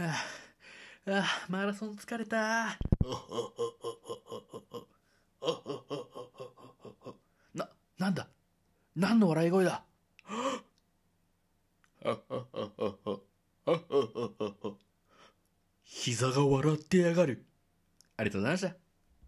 ああ、マラソン疲れた。な、なんだ？何の笑い声だ？膝が笑ってやがる。ありがとうございました。